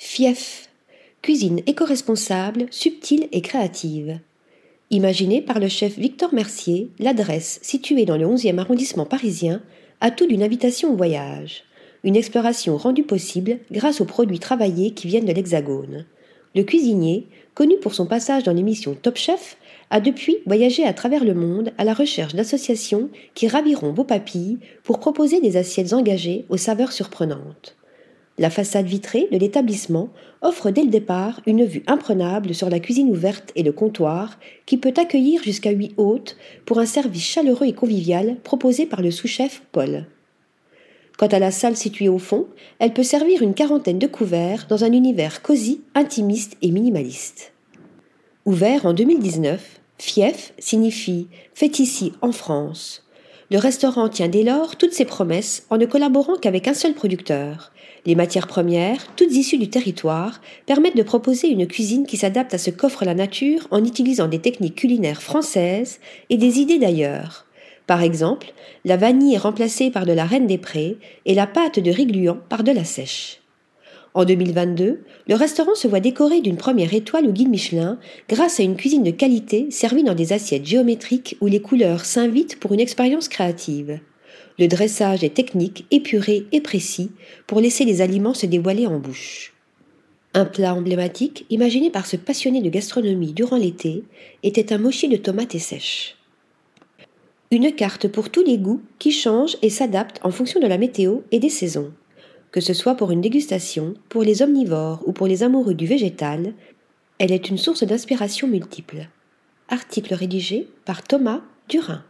Fief. Cuisine éco-responsable, subtile et créative. Imaginée par le chef Victor Mercier, l'adresse, située dans le 11e arrondissement parisien, a tout d'une invitation au voyage. Une exploration rendue possible grâce aux produits travaillés qui viennent de l'Hexagone. Le cuisinier, connu pour son passage dans l'émission Top Chef, a depuis voyagé à travers le monde à la recherche d'associations qui raviront vos papilles pour proposer des assiettes engagées aux saveurs surprenantes. La façade vitrée de l'établissement offre dès le départ une vue imprenable sur la cuisine ouverte et le comptoir qui peut accueillir jusqu'à huit hôtes pour un service chaleureux et convivial proposé par le sous-chef Paul. Quant à la salle située au fond, elle peut servir une quarantaine de couverts dans un univers cosy, intimiste et minimaliste. Ouvert en 2019, Fief signifie Fait ici en France. Le restaurant tient dès lors toutes ses promesses en ne collaborant qu'avec un seul producteur. Les matières premières, toutes issues du territoire, permettent de proposer une cuisine qui s'adapte à ce qu'offre la nature en utilisant des techniques culinaires françaises et des idées d'ailleurs. Par exemple, la vanille est remplacée par de la reine des prés et la pâte de riz gluant par de la sèche. En 2022, le restaurant se voit décoré d'une première étoile au guide Michelin grâce à une cuisine de qualité servie dans des assiettes géométriques où les couleurs s'invitent pour une expérience créative. Le dressage est technique, épuré et précis pour laisser les aliments se dévoiler en bouche. Un plat emblématique, imaginé par ce passionné de gastronomie durant l'été, était un mochi de tomates et sèches. Une carte pour tous les goûts qui change et s'adapte en fonction de la météo et des saisons. Que ce soit pour une dégustation, pour les omnivores ou pour les amoureux du végétal, elle est une source d'inspiration multiple. Article rédigé par Thomas Durin.